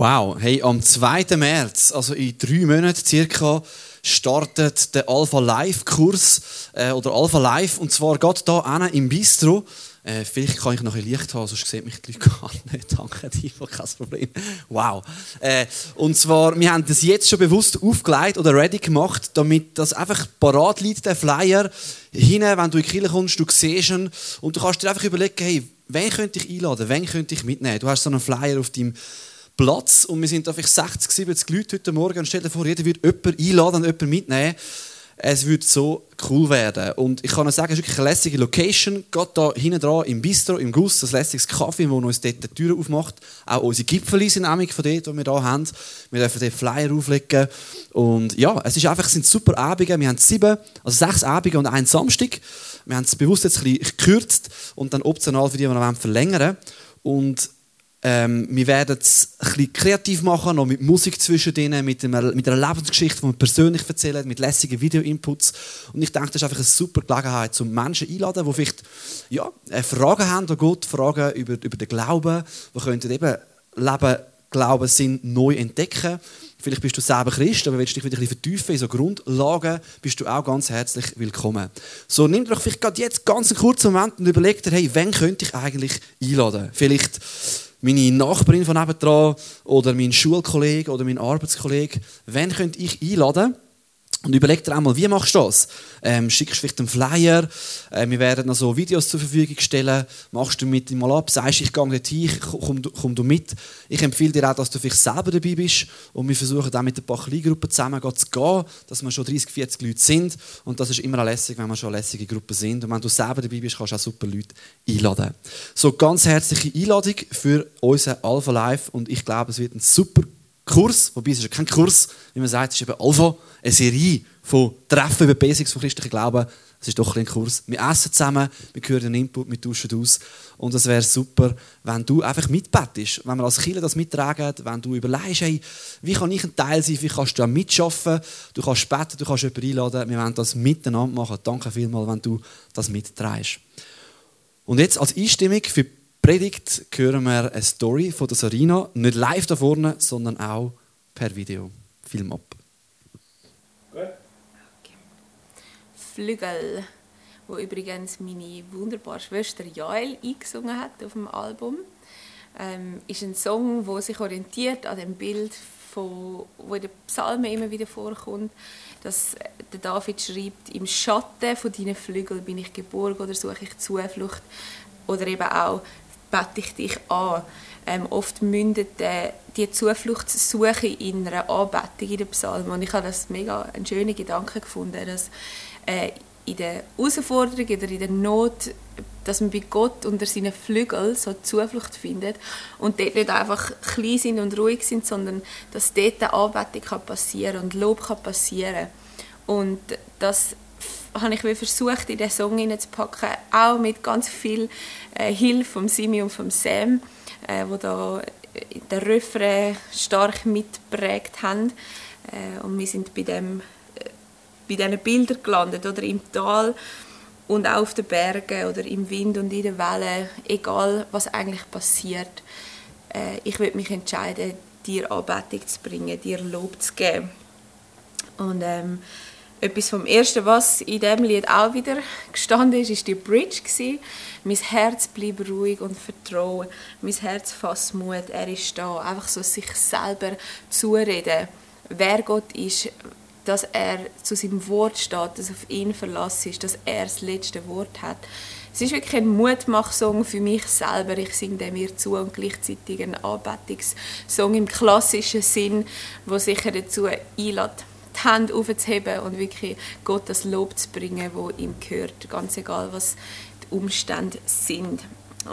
Wow, hey, am 2. März, also in drei Monaten circa, startet der Alpha Live Kurs äh, oder Alpha Live und zwar geht da im Bistro. Äh, vielleicht kann ich noch ein Licht haben, sonst sieht mich die Leute gar nicht. Danke dir, kein Problem. Wow. Äh, und zwar, wir haben das jetzt schon bewusst aufgelegt oder ready gemacht, damit das einfach parat liegt, der Flyer. Hinten, wenn du in die Kirche kommst, du siehst ihn und du kannst dir einfach überlegen, hey, wen könnte ich einladen, wen könnte ich mitnehmen? Du hast so einen Flyer auf deinem Platz und wir sind da vielleicht 60, 70 Leute heute Morgen und stell dir vor, jeder würde jemanden einladen und jemanden mitnehmen. Es würde so cool werden. Und ich kann euch sagen, es ist wirklich eine lässige Location. Geht da hinten dran im Bistro, im Guss, das lässiges Kaffee, wo uns dort die Tür aufmacht. Auch unsere Gipfel sind nämlich von dort, die wir hier haben. Wir dürfen den Flyer auflegen. Und ja, es, ist einfach, es sind super Abende. Wir haben sieben, also sechs Abende und einen Samstag. Wir haben es bewusst jetzt ein bisschen gekürzt und dann optional für die, die noch verlängern wollen. Und ähm, wir werden es bisschen kreativ machen, noch mit Musik zwischen denen, mit, mit einer Lebensgeschichte, die wir persönlich erzählen, mit lässigen Video-Inputs. Und ich denke, das ist einfach eine super Gelegenheit, um Menschen einzuladen, die vielleicht ja, äh, Fragen haben an Gott, Fragen über, über den Glauben, die könnten eben Leben, Glauben, Sinn neu entdecken. Vielleicht bist du selber Christ, aber willst dich wieder ein bisschen vertiefen in so Grundlagen, bist du auch ganz herzlich willkommen. So, nimm doch vielleicht gerade jetzt ganz einen kurzen Moment und überleg dir, hey, wen könnte ich eigentlich einladen? Vielleicht meine Nachbarin von nebenan oder mein Schulkollege oder mein Arbeitskollege, wen könnte ich einladen? Und überleg dir einmal, wie machst du das? Ähm, schickst du vielleicht einen Flyer? Äh, wir werden noch so Videos zur Verfügung stellen. Machst du mit ihm mal ab? Sagst ich gehe dorthin, komm, komm du mit? Ich empfehle dir auch, dass du vielleicht selber dabei bist. Und wir versuchen auch mit ein paar Kleingruppen zusammen zu gehen, dass wir schon 30, 40 Leute sind. Und das ist immer lässig, wenn wir schon lässige Gruppen sind. Und wenn du selber dabei bist, kannst du auch super Leute einladen. So, ganz herzliche Einladung für unser Alpha Live. Und ich glaube, es wird ein super Kurs, wobei es ist kein Kurs, wie man sagt, es ist eben Alpha, eine Serie von Treffen über Basics von christlichen Glauben. Es ist doch ein Kurs. Wir essen zusammen, wir hören den Input, wir tauschen aus. Und es wäre super, wenn du einfach mitbettest, wenn wir als Kinder das mittragen, wenn du überlegst, hey, wie kann ich ein Teil sein, wie kannst du da mitschaffen, du kannst beten, du kannst jemanden einladen, wir wollen das miteinander machen. Danke vielmals, wenn du das mitträgst. Und jetzt als Einstimmung für Predigt hören wir eine Story von der Sarina, nicht live da vorne, sondern auch per Video. Film ab. Flügel, wo übrigens meine wunderbare Schwester Jael eingesungen hat auf dem Album, ähm, ist ein Song, wo sich orientiert an dem Bild, von, wo in den Psalmen immer wieder vorkommt, dass der David schreibt: Im Schatten von deinen Flügeln bin ich geborgen oder suche ich Zuflucht oder eben auch bete ich dich an. Ähm, oft mündet äh, die Zufluchtssuche in einer Anbetung in den Psalmen. Und ich habe das mega einen schönen Gedanken gefunden, dass äh, in der Herausforderung oder in der Not, dass man bei Gott unter seinen Flügeln so Zuflucht findet und dort nicht einfach klein sind und ruhig sind, sondern dass dort eine Anbetung kann passieren und Lob kann passieren. Und das habe ich versucht, in den Song hineinzupacken, auch mit ganz viel äh, Hilfe von Simi und von Sam, äh, wo da äh, den Refrain stark mitprägt haben. Äh, und wir sind bei dem äh, bei diesen Bildern gelandet, oder im Tal und auch auf den Bergen oder im Wind und in den Wellen, egal was eigentlich passiert. Äh, ich würde mich entscheiden, dir Anbetung zu bringen, dir Lob zu geben. Und ähm, etwas vom Ersten, was in diesem Lied auch wieder gestanden ist, ist die Bridge gewesen. Mein Herz bleibt ruhig und vertrauen. Mein Herz fasst Mut. Er ist da. Einfach so sich selber zureden, wer Gott ist, dass er zu seinem Wort steht, dass auf ihn verlassen ist, dass er das letzte Wort hat. Es ist wirklich ein Mutmachsong für mich selber. Ich singe dem mir zu und gleichzeitig ein Anbetungssong im klassischen Sinn, wo sicher dazu einlädt, die Hände aufzuheben und wirklich Gott das Lob zu bringen, wo ihm gehört, ganz egal, was die Umstände sind.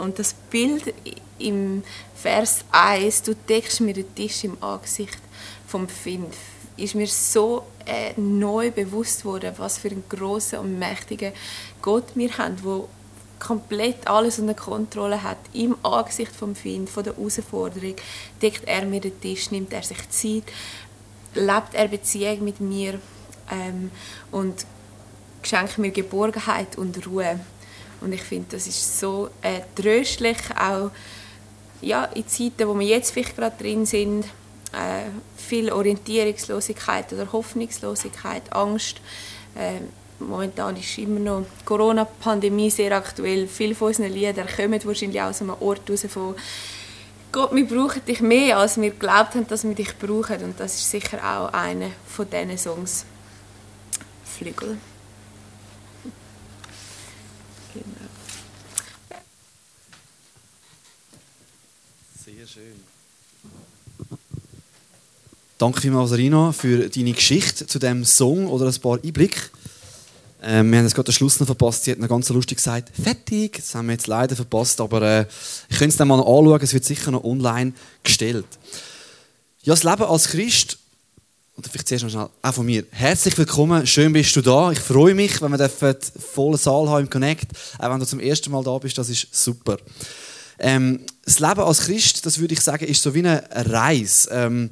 Und das Bild im Vers 1, du deckst mir den Tisch im Angesicht vom Find, ist mir so äh, neu bewusst worden, was für einen großen und mächtigen Gott wir haben, wo komplett alles unter Kontrolle hat. Im Angesicht vom Find, von der Herausforderung, deckt er mir den Tisch, nimmt er sich Zeit, lebt er Beziehung mit mir ähm, und schenkt mir Geborgenheit und Ruhe. Und ich finde, das ist so äh, tröstlich, auch ja, in Zeiten, wo wir jetzt vielleicht gerade drin sind, äh, viel Orientierungslosigkeit oder Hoffnungslosigkeit, Angst. Äh, momentan ist immer noch die Corona-Pandemie sehr aktuell. Viele von unseren Liedern kommen wahrscheinlich aus einem Ort raus von Gott, wir brauchen dich mehr, als wir geglaubt haben, dass wir dich brauchen. Und das ist sicher auch einer von diesen Songs. Flügel. Genau. Sehr schön. Danke vielmals, Rina, für deine Geschichte zu dem Song oder ein paar Einblicke. Ähm, wir haben jetzt gerade den Schluss noch verpasst. Sie hat noch ganz lustig gesagt, fertig. Das haben wir jetzt leider verpasst, aber äh, ich könnte es dann mal anschauen. Es wird sicher noch online gestellt. Ja, das Leben als Christ, oder vielleicht zuerst noch schnell, auch von mir. Herzlich willkommen, schön bist du da. Ich freue mich, wenn wir einen vollen Saal haben im Connect. Auch wenn du zum ersten Mal da bist, das ist super. Ähm, das Leben als Christ, das würde ich sagen, ist so wie eine Reise. Ähm,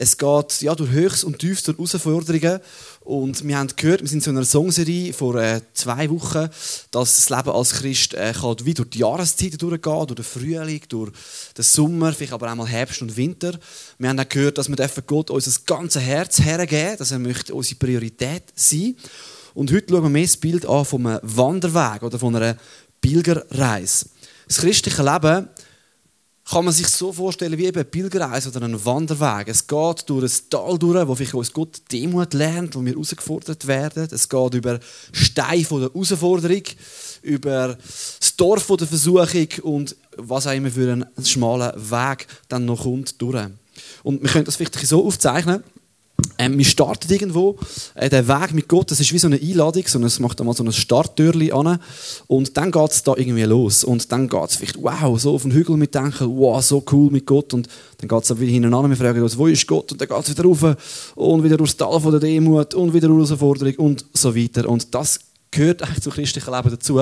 es geht ja, durch Höchst und Tiefst, durch Herausforderungen. Und wir haben gehört, wir sind in so einer Songserie vor äh, zwei Wochen, dass das Leben als Christ äh, kann wie durch die Jahreszeiten durchgehen, durch den Frühling, durch den Sommer, vielleicht aber auch mal Herbst und Winter. Wir haben auch gehört, dass wir Gott unser ganzes Herz hergeben, dass er möchte unsere Priorität sein. Und heute schauen wir mehr das Bild an von einem Wanderweg oder von einer Pilgerreise. Das christliche Leben kann man sich so vorstellen wie eben eine Pilgerreise oder einen Wanderweg. Es geht durch ein Tal durch, wo vielleicht uns Gott Demut lernt, wo wir herausgefordert werden. Es geht über Steine der Herausforderung, über das Dorf der Versuchung und was auch immer für einen schmalen Weg dann noch kommt durch. Und wir können das vielleicht so aufzeichnen, ähm, wir starten irgendwo, äh, der Weg mit Gott, das ist wie so eine Einladung, so es macht einmal so ein Starttürli an. Und dann geht es da irgendwie los. Und dann geht es vielleicht, wow, so auf den Hügel mitdenken, wow, so cool mit Gott. Und dann geht es wieder hintereinander, wir fragen uns, wo ist Gott? Und dann geht es wieder rauf. Und wieder durchs Tal von der Demut. Und wieder Herausforderung. Und so weiter. Und das gehört eigentlich zum christlichen Leben dazu,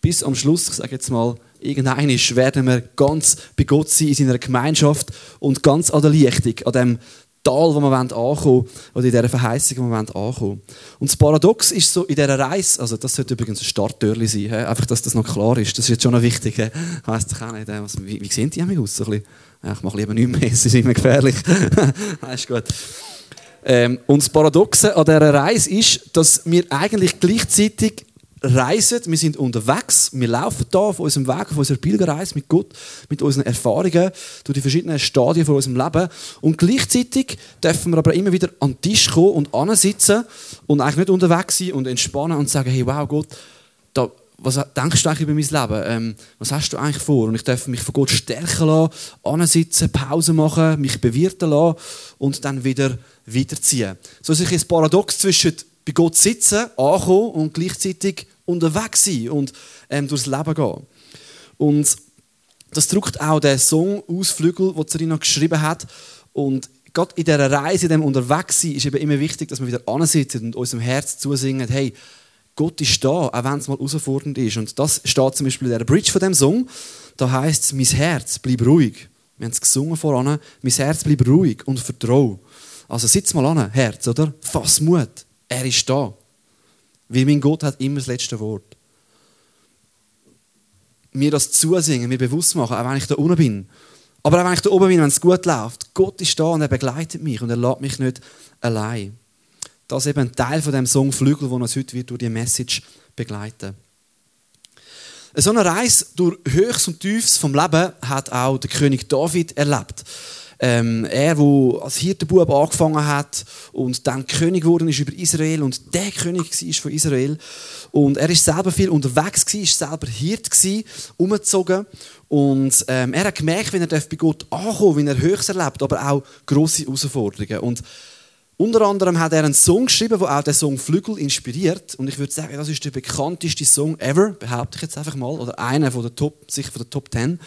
bis am Schluss, ich sage jetzt mal, irgendein werden wir ganz bei Gott sein in seiner Gemeinschaft und ganz an der Lichtung, an dem Tal, wo wir ankommen wollen, oder in dieser Verheißung, wo wir ankommen Und das Paradox ist so in dieser Reise, also das sollte übrigens ein Starttürli sein, he? einfach, dass das noch klar ist, das ist jetzt schon noch wichtig. He? Weiss ich auch nicht, was, wie, wie sehen die mich aus? So ein ja, ich mache lieber nichts mehr, es ist immer gefährlich. ist gut. Ähm, und das Paradoxe an dieser Reise ist, dass wir eigentlich gleichzeitig reisen, wir sind unterwegs, wir laufen da auf unserem Weg, auf unserer Pilgerreise mit Gott, mit unseren Erfahrungen, durch die verschiedenen Stadien von unserem Leben. Und gleichzeitig dürfen wir aber immer wieder an den Tisch kommen und ansitzen und eigentlich nicht unterwegs sein und entspannen und sagen, hey, wow, Gott, da, was denkst du eigentlich über mein Leben? Ähm, was hast du eigentlich vor? Und ich darf mich von Gott stärken lassen, ansitzen, Pause machen, mich bewirten lassen und dann wieder weiterziehen. So ist ein Paradox zwischen bei Gott sitzen, ankommen und gleichzeitig unterwegs sein und ähm, durchs Leben gehen. Und das drückt auch der Song Ausflügel, den Serena geschrieben hat. Und gerade in dieser Reise, in dem Unterwegssein, ist eben immer wichtig, dass wir wieder ansitzen und unserem Herz zusingen, hey, Gott ist da, auch wenn es mal herausfordernd ist. Und das steht zum Beispiel in der Bridge von dem Song. Da heißt es, mein Herz, bleib ruhig. Wir haben es gesungen voran. Mein Herz, bleib ruhig und vertrau. Also sitz mal an, Herz, oder? Fass Mut. Er ist da. Weil mein Gott hat immer das letzte Wort. Mir das zusingen, mir bewusst machen, auch wenn ich da unten bin. Aber auch wenn ich da oben bin, wenn es gut läuft. Gott ist da und er begleitet mich und er lässt mich nicht allein. Das ist eben ein Teil von dem Song Flügel, der uns heute wird durch die Message begleiten. So eine Reise durch Höchst und Tiefs vom Leben hat auch der König David erlebt. Ähm, er, der als Hirtenbub angefangen hat und dann König geworden ist über Israel und der König war von Israel. Und er ist selber viel unterwegs ist selber Hirt umgezogen. Und ähm, er hat gemerkt, wenn er bei Gott ankommt, wenn er höchst erlebt, aber auch grosse Herausforderungen. Und unter anderem hat er einen Song geschrieben, der auch den Song Flügel inspiriert. Und ich würde sagen, das ist der bekannteste Song ever, behaupte ich jetzt einfach mal, oder einer von der Top, sicher von der Top 10.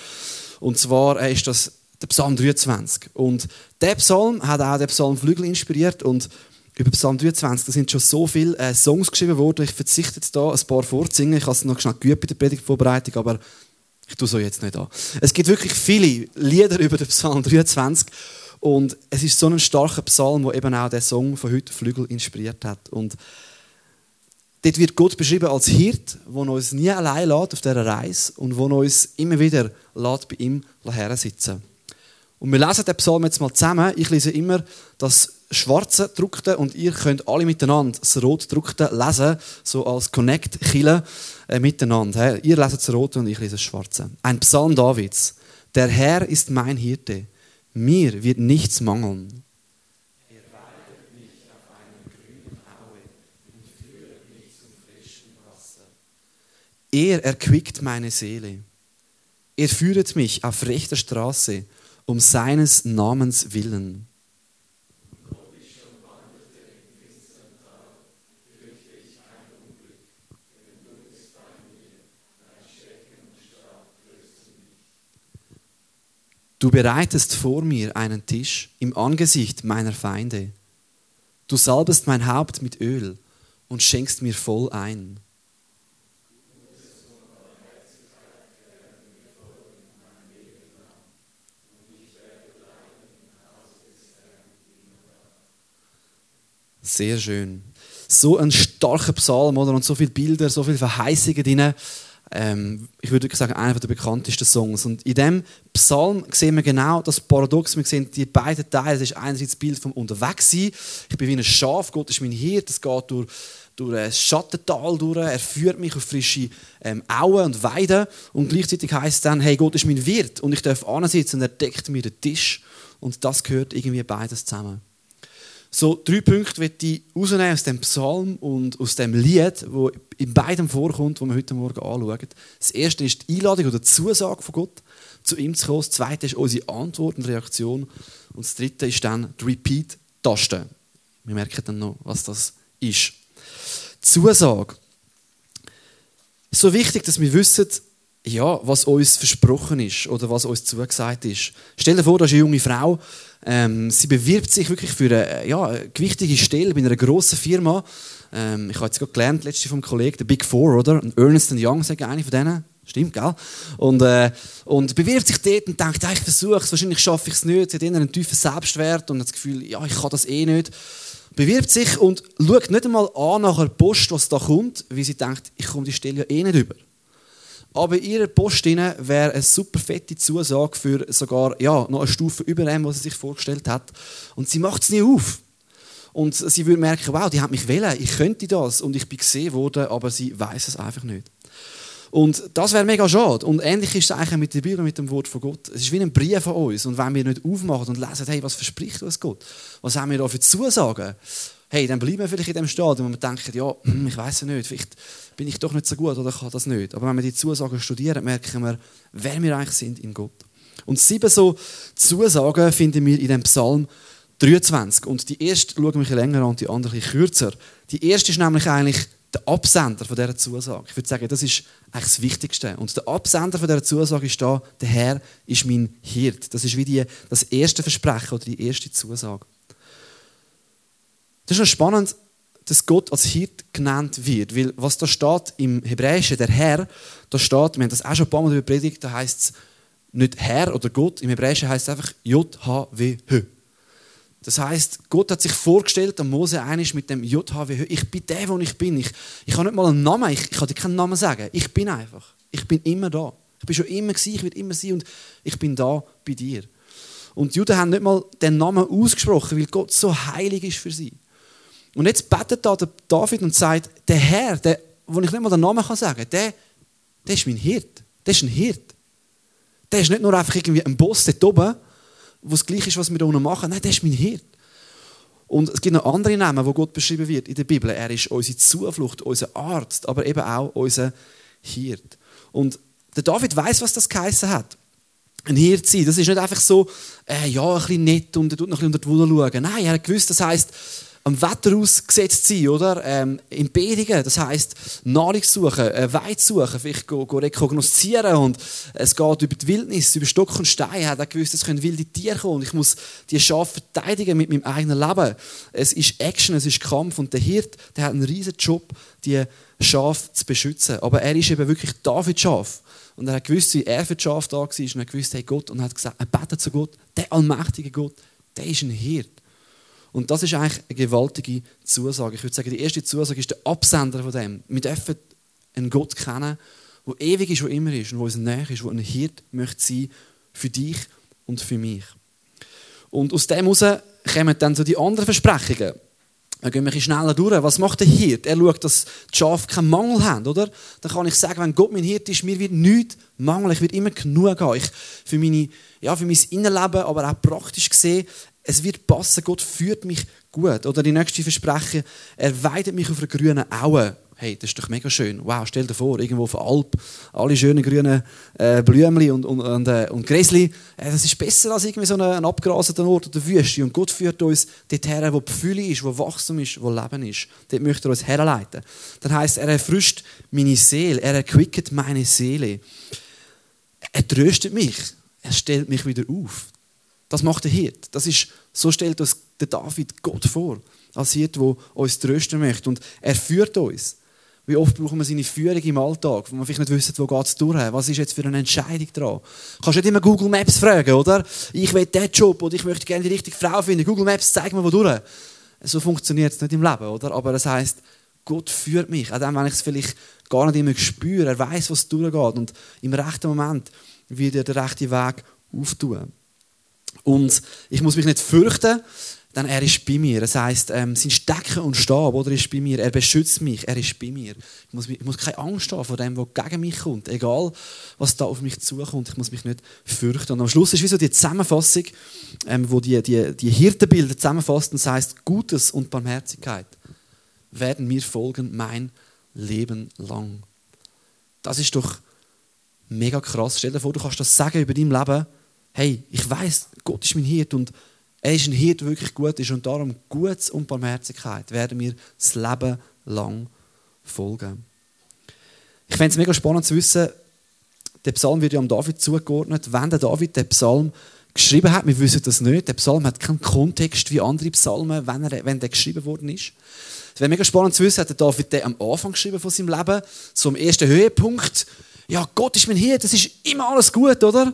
Und zwar ist das der Psalm 23. Und der Psalm hat auch den Psalm Flügel inspiriert und über Psalm 23, da sind schon so viele äh, Songs geschrieben worden. Ich verzichte jetzt da ein paar vorzusingen. Ich habe es noch schnell geübt bei der Predigtvorbereitung, aber ich tue so jetzt nicht an. Es gibt wirklich viele Lieder über den Psalm 23 und es ist so ein starker Psalm, wo eben auch der Song von heute Flügel inspiriert hat. Und Dort wird Gott beschrieben als Hirt, der uns nie allein lässt auf dieser Reise und der uns immer wieder lässt, bei ihm sitzen Und wir lesen den Psalm jetzt mal zusammen. Ich lese immer das schwarze Druckte und ihr könnt alle miteinander das rot Druckte lesen, so als Connect-Kille äh, miteinander. Ihr leset das rote und ich lese das schwarze. Ein Psalm Davids. Der Herr ist mein Hirte. Mir wird nichts mangeln. Er erquickt meine Seele. Er führet mich auf rechter Straße um seines Namens willen. Du bereitest vor mir einen Tisch im Angesicht meiner Feinde. Du salbest mein Haupt mit Öl und schenkst mir voll ein. Sehr schön. So ein starker Psalm, oder? Und so viele Bilder, so viele Verheißungen drin. Ähm, ich würde sagen, einer der bekanntesten Songs. Und in diesem Psalm sehen wir genau das Paradox. Wir sehen die beiden Teile. Das ist einerseits das Bild vom Unterwegssein. Ich bin wie ein Schaf, Gott ist mein Hirt. Das geht durch, durch ein Schattental durch. Er führt mich auf frische ähm, Auen und Weiden. Und gleichzeitig heißt es dann, hey, Gott ist mein Wirt. Und ich darf ansitzen und er deckt mir den Tisch. Und das gehört irgendwie beides zusammen. So drei Punkte möchte ich rausnehmen aus dem Psalm und aus dem Lied, wo in beidem vorkommt, wo wir heute Morgen anschauen. Das erste ist die Einladung oder die Zusage von Gott, zu ihm zu kommen. Das zweite ist unsere Antwort und Reaktion. Und das dritte ist dann die Repeat-Taste. Wir merken dann noch, was das ist. Zusage. So wichtig, dass wir wissen, ja, was uns versprochen ist oder was uns zugesagt ist. Stell dir vor, da ist eine junge Frau, ähm, sie bewirbt sich wirklich für eine, ja, eine gewichtige Stelle bei einer grossen Firma. Ähm, ich habe jetzt gerade gelernt, letzte vom Kollegen, der Big Four, oder? Ernest Young, sage ich, eine von denen. Stimmt, gell? Und, äh, und bewirbt sich dort und denkt, ja, ich versuche es, wahrscheinlich schaffe ich es nicht. Sie hat einen tiefen Selbstwert und hat das Gefühl, ja, ich kann das eh nicht. Bewirbt sich und schaut nicht einmal an nach der Post, was da kommt, weil sie denkt, ich komme die Stelle ja eh nicht über. Aber in ihrer Post wäre eine super fette Zusage für sogar ja, noch eine Stufe über dem, was sie sich vorgestellt hat. Und sie macht es nie auf. Und sie würde merken, wow, die hat mich wählen, ich könnte das und ich bin gesehen worden, aber sie weiß es einfach nicht. Und das wäre mega schade. Und ähnlich ist es eigentlich mit der Bibel, mit dem Wort von Gott. Es ist wie ein Brief von uns. Und wenn wir nicht aufmachen und lesen, hey, was verspricht uns Gott? Was haben wir da für Zusagen? Hey, dann bleiben wir vielleicht in dem Stadium, wo wir denken, ja, ich weiß es nicht, vielleicht bin ich doch nicht so gut oder kann das nicht. Aber wenn wir die Zusagen studieren, merken wir, wer wir eigentlich sind in Gott. Und sieben so Zusagen finden wir in dem Psalm 23. Und die erste schauen wir länger an und die andere ein kürzer. Die erste ist nämlich eigentlich der Absender von dieser Zusage. Ich würde sagen, das ist eigentlich das Wichtigste. Und der Absender von dieser Zusage ist da, der Herr ist mein Hirt. Das ist wie die, das erste Versprechen oder die erste Zusage. Das ist noch spannend, dass Gott als Hirt genannt wird. Weil was da steht im Hebräischen, der Herr, da steht, wir haben das auch schon ein paar Mal überpredigt, da heißt es nicht Herr oder Gott, im Hebräischen heißt es einfach J-H-W-H. Das heißt, Gott hat sich vorgestellt, am Mose einig mit dem JHWH. Ich bin der, wo ich bin. Ich, ich habe nicht mal einen Namen. Ich, ich kann dir keinen Namen sagen. Ich bin einfach. Ich bin immer da. Ich bin schon immer gewesen, ich werde immer sein und ich bin da bei dir. Und die Juden haben nicht mal den Namen ausgesprochen, weil Gott so heilig ist für sie. Und jetzt betet da der David und sagt, der Herr, der, wo ich nicht mal den Namen kann sagen der, der ist mein Hirt. Der ist ein Hirt. Der ist nicht nur einfach irgendwie ein Boss dort oben, wo es gleich ist, was wir da unten machen. Nein, der ist mein Hirt. Und es gibt noch andere Namen, wo Gott beschrieben wird in der Bibel. Er ist unsere Zuflucht, unser Arzt, aber eben auch unser Hirt. Und der David weiß, was das geheißen hat. Ein Hirt sein. Das ist nicht einfach so, äh, ja, ein bisschen nett und er tut noch ein bisschen unter die Wolle schauen. Nein, er hat gewusst, das heisst, am Wetter ausgesetzt sein, oder? Ähm, in Bedigen, das heisst, Nahrung suchen, äh, Weid suchen, vielleicht go, go rekognoszieren und es geht über die Wildnis, über Stock und Stein, hat er gewusst, es können wilde Tiere kommen und ich muss die Schafe verteidigen mit meinem eigenen Leben. Es ist Action, es ist Kampf und der Hirt, der hat einen riesen Job, die Schafe zu beschützen. Aber er ist eben wirklich David Schaf. Und er hat gewusst, wie er für die Schafe da war und er hat gewusst, hey Gott, und er hat gesagt, er betet zu Gott, der allmächtige Gott, der ist ein Hirt. Und das ist eigentlich eine gewaltige Zusage. Ich würde sagen, die erste Zusage ist der Absender von dem. Wir dürfen einen Gott kennen, der ewig ist, der immer ist und der uns näher ist, der ein Hirt möchte sein für dich und für mich. Und aus dem heraus kommen dann so die anderen Versprechungen. Dann gehen wir ein schneller durch. Was macht der Hirt? Er schaut, dass die Schafe keinen Mangel haben, oder? Dann kann ich sagen, wenn Gott mein Hirt ist, mir wird nichts mangeln. Ich werde immer genug haben. Ich, für, meine, ja, für mein Innenleben, aber auch praktisch gesehen, es wird passen. Gott führt mich gut. Oder die nächste Versprechen, er weidet mich auf einer grünen Aue hey, das ist doch mega schön. Wow, stell dir vor, irgendwo auf der Alp, alle schönen grünen äh, Blümchen und, und, und, äh, und Gräsli. Äh, das ist besser als irgendwie so ein, abgerasener Ort oder Wüste. Und Gott führt uns dorthin, wo Gefühle ist, wo Wachstum ist, wo Leben ist. Dort möchte er uns herleiten. Das heisst, er erfrischt meine Seele, er erquicket meine Seele. Er tröstet mich, er stellt mich wieder auf. Das macht der Hirt. Das ist, so stellt uns der David Gott vor als Hirt, der uns trösten möchte. Und er führt uns. Wie oft brauchen wir seine Führung im Alltag, wo man vielleicht nicht wissen, wo es durch, was ist jetzt für eine Entscheidung dran. Du kannst nicht immer Google Maps fragen, oder? Ich will diesen Job oder ich möchte gerne die richtige Frau finden. Google Maps zeigt mir, wo durch. So funktioniert es nicht im Leben, oder? Aber das heißt, Gott führt mich, auch dann, wenn ich es vielleicht gar nicht immer spüre. Er weiß, was durchgeht und im rechten Moment wird er den rechten Weg auftun. Und ich muss mich nicht fürchten, dann er ist bei mir. Das heißt, ähm, sein Stecken und Stab oder ist bei mir. Er beschützt mich. Er ist bei mir. Ich muss, ich muss keine Angst haben vor dem, was gegen mich kommt. Egal, was da auf mich zukommt. Ich muss mich nicht fürchten. Und am Schluss ist wie so die Zusammenfassung, ähm, wo die, die, die Hirtenbilder zusammenfasst und das heißt Gutes und Barmherzigkeit werden mir folgen mein Leben lang. Das ist doch mega krass. Stell dir vor, du kannst das sagen über dein Leben. Hey, ich weiß, Gott ist mein Hirt und er ist ein Hirt, der wirklich gut ist und darum Gutes und Barmherzigkeit werden mir das Leben lang folgen. Ich fände es mega spannend zu wissen, der Psalm wird ja am David zugeordnet. Wenn der David den Psalm geschrieben hat, wir wissen das nicht, der Psalm hat keinen Kontext wie andere Psalmen, wenn, er, wenn der geschrieben worden ist. Es wäre mega spannend zu wissen, hat der David den am Anfang geschrieben von seinem Leben, so am ersten Höhepunkt. Ja, Gott ist mein Hirt, das ist immer alles gut, oder?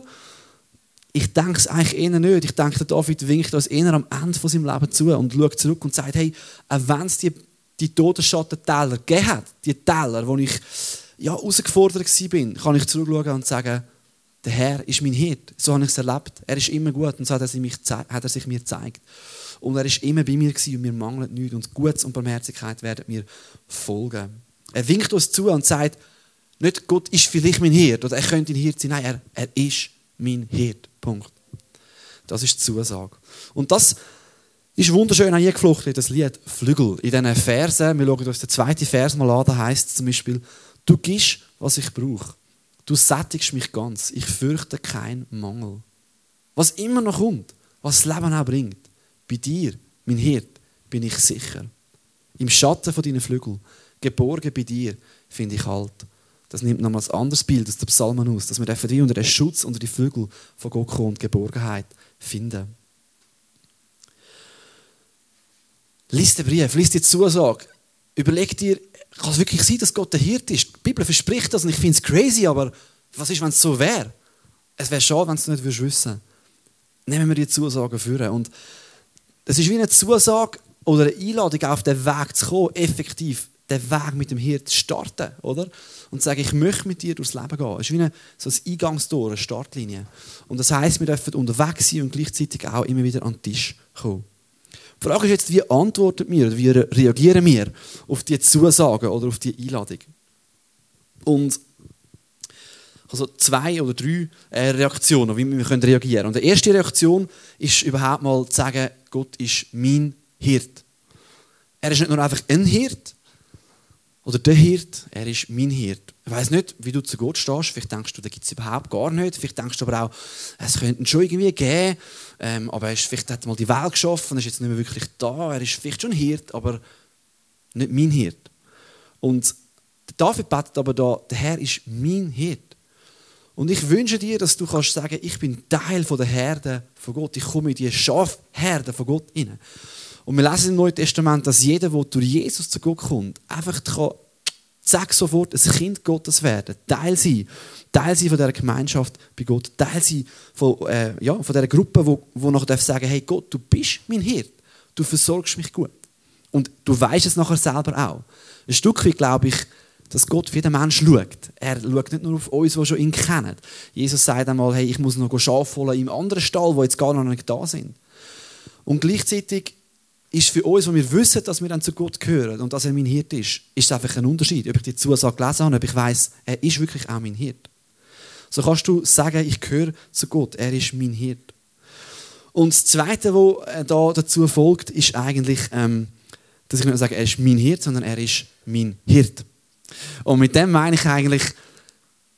Ich denke es eigentlich eher nicht. Ich denke, der David winkt uns eher am Ende von seinem Leben zu und schaut zurück und sagt, hey, auch wenn es die, die Todesschatten-Täler gegeben hat, die Täler, wo ich ja, herausgefordert war, kann ich zurückschauen und sagen, der Herr ist mein Hirt. So habe ich es erlebt. Er ist immer gut und so hat er, sich, hat er sich mir gezeigt. Und er ist immer bei mir gewesen und mir mangelt nichts. Und Gutes und Barmherzigkeit werden mir folgen. Er winkt uns zu und sagt, nicht Gott ist vielleicht mein Hirt oder er könnte ein Hirt sein. Nein, er, er ist mein Hirt. Punkt. Das ist die Zusage. Und das ist wunderschön eingeflochten in das Lied Flügel. In diesen Versen, wir schauen uns den zweiten Vers mal an, da heißt es zum Beispiel, du gibst, was ich brauche. Du sättigst mich ganz. Ich fürchte keinen Mangel. Was immer noch kommt, was das Leben auch bringt, bei dir, mein Hirt, bin ich sicher. Im Schatten von deinen Flügeln, geborgen bei dir, finde ich Halt. Das nimmt nochmal ein anderes Bild aus dem Psalmen aus, dass wir wie unter den Schutz, unter die Flügel von Gott kommen und Geborgenheit finden. Lies den Brief, lies die Zusage. Überleg dir, kann es wirklich sein, dass Gott der Hirt ist? Die Bibel verspricht das und ich finde es crazy, aber was ist, wenn es so wäre? Es wäre schade, wenn du es nicht wissen würdest. Nehmen wir die Zusage führen. Und es ist wie eine Zusage oder eine Einladung, auf den Weg zu kommen, effektiv den Weg mit dem Hirt starten, oder? Und sagen, ich möchte mit dir durchs Leben gehen. Es ist wie eine, so ein Eingangstor, eine Startlinie. Und das heisst, wir dürfen unterwegs sein und gleichzeitig auch immer wieder an den Tisch kommen. Die Frage ist jetzt, wie antworten wir oder wie reagieren wir auf die Zusagen oder auf die Einladung? Und also zwei oder drei äh, Reaktionen, wie wir reagieren können. Und die erste Reaktion ist überhaupt mal zu sagen, Gott ist mein Hirt. Er ist nicht nur einfach ein Hirt, oder der Hirt, er ist mein Hirt. Ich weiß nicht, wie du zu Gott stehst. Vielleicht denkst du, da gibt es überhaupt gar nicht. Vielleicht denkst du aber auch, es könnte ihn schon irgendwie geben. Ähm, aber er ist, vielleicht hat er mal die Welt geschaffen, er ist jetzt nicht mehr wirklich da. Er ist vielleicht schon Hirt, aber nicht mein Hirt. Und David betet aber da, der Herr ist mein Hirt. Und ich wünsche dir, dass du kannst sagen, ich bin Teil der Herde von Gott. Ich komme in die Schafherde von Gott hinein. Und wir lesen im Neuen Testament, dass jeder, der durch Jesus zu Gott kommt, einfach kann, sofort, ein Kind Gottes werden, Teil sein, Teil sein von dieser Gemeinschaft bei Gott, Teil sein von, äh, ja, von dieser Gruppe, wo, wo noch sagen hey Gott, du bist mein Hirt. du versorgst mich gut. Und du weißt es nachher selber auch. Ein Stück weit glaube ich, dass Gott für den Mensch schaut. Er schaut nicht nur auf uns, die schon ihn kennen. Jesus sagt einmal, hey, ich muss noch Schafe holen im anderen Stall, wo jetzt gar noch nicht da sind. Und gleichzeitig ist für uns, wo wir wissen, dass wir dann zu Gott gehören und dass er mein Hirt ist, ist es einfach ein Unterschied, ob ich die Zusage gelesen habe, ob ich weiß, er ist wirklich auch mein Hirt. So kannst du sagen, ich gehöre zu Gott, er ist mein Hirt. Und das Zweite, was äh, da dazu folgt, ist eigentlich, ähm, dass ich nicht sage, er ist mein Hirt, sondern er ist mein Hirt. Und mit dem meine ich eigentlich,